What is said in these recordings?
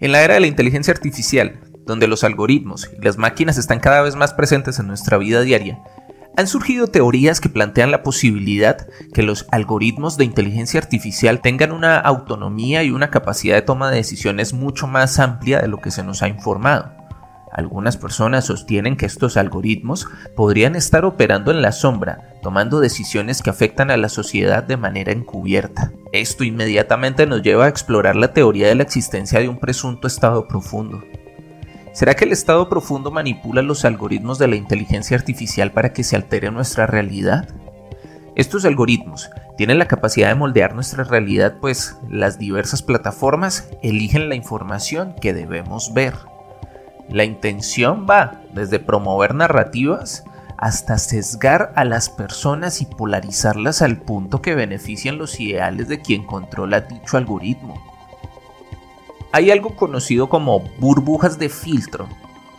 En la era de la inteligencia artificial, donde los algoritmos y las máquinas están cada vez más presentes en nuestra vida diaria, han surgido teorías que plantean la posibilidad que los algoritmos de inteligencia artificial tengan una autonomía y una capacidad de toma de decisiones mucho más amplia de lo que se nos ha informado. Algunas personas sostienen que estos algoritmos podrían estar operando en la sombra, tomando decisiones que afectan a la sociedad de manera encubierta. Esto inmediatamente nos lleva a explorar la teoría de la existencia de un presunto estado profundo. ¿Será que el estado profundo manipula los algoritmos de la inteligencia artificial para que se altere nuestra realidad? Estos algoritmos tienen la capacidad de moldear nuestra realidad, pues las diversas plataformas eligen la información que debemos ver. La intención va desde promover narrativas hasta sesgar a las personas y polarizarlas al punto que benefician los ideales de quien controla dicho algoritmo. Hay algo conocido como burbujas de filtro,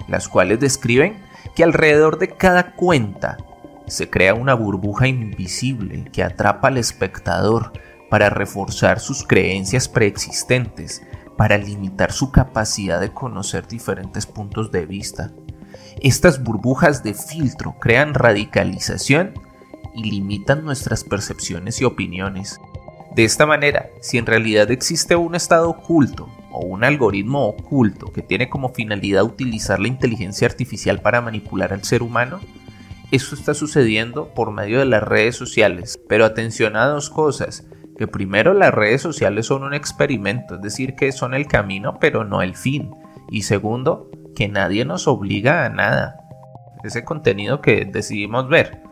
las cuales describen que alrededor de cada cuenta se crea una burbuja invisible que atrapa al espectador para reforzar sus creencias preexistentes para limitar su capacidad de conocer diferentes puntos de vista. Estas burbujas de filtro crean radicalización y limitan nuestras percepciones y opiniones. De esta manera, si en realidad existe un estado oculto o un algoritmo oculto que tiene como finalidad utilizar la inteligencia artificial para manipular al ser humano, esto está sucediendo por medio de las redes sociales. Pero atención a dos cosas que primero las redes sociales son un experimento, es decir, que son el camino pero no el fin. Y segundo, que nadie nos obliga a nada. Ese contenido que decidimos ver.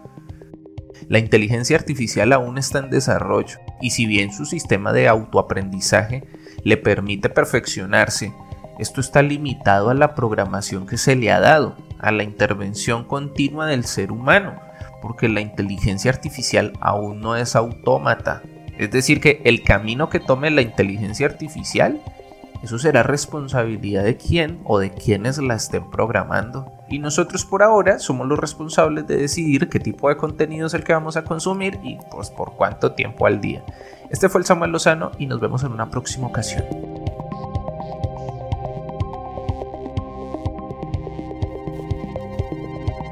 La inteligencia artificial aún está en desarrollo y si bien su sistema de autoaprendizaje le permite perfeccionarse, esto está limitado a la programación que se le ha dado, a la intervención continua del ser humano, porque la inteligencia artificial aún no es autómata, es decir, que el camino que tome la inteligencia artificial, eso será responsabilidad de quién o de quienes la estén programando. Y nosotros por ahora somos los responsables de decidir qué tipo de contenido es el que vamos a consumir y pues por cuánto tiempo al día. Este fue el Samuel Lozano y nos vemos en una próxima ocasión.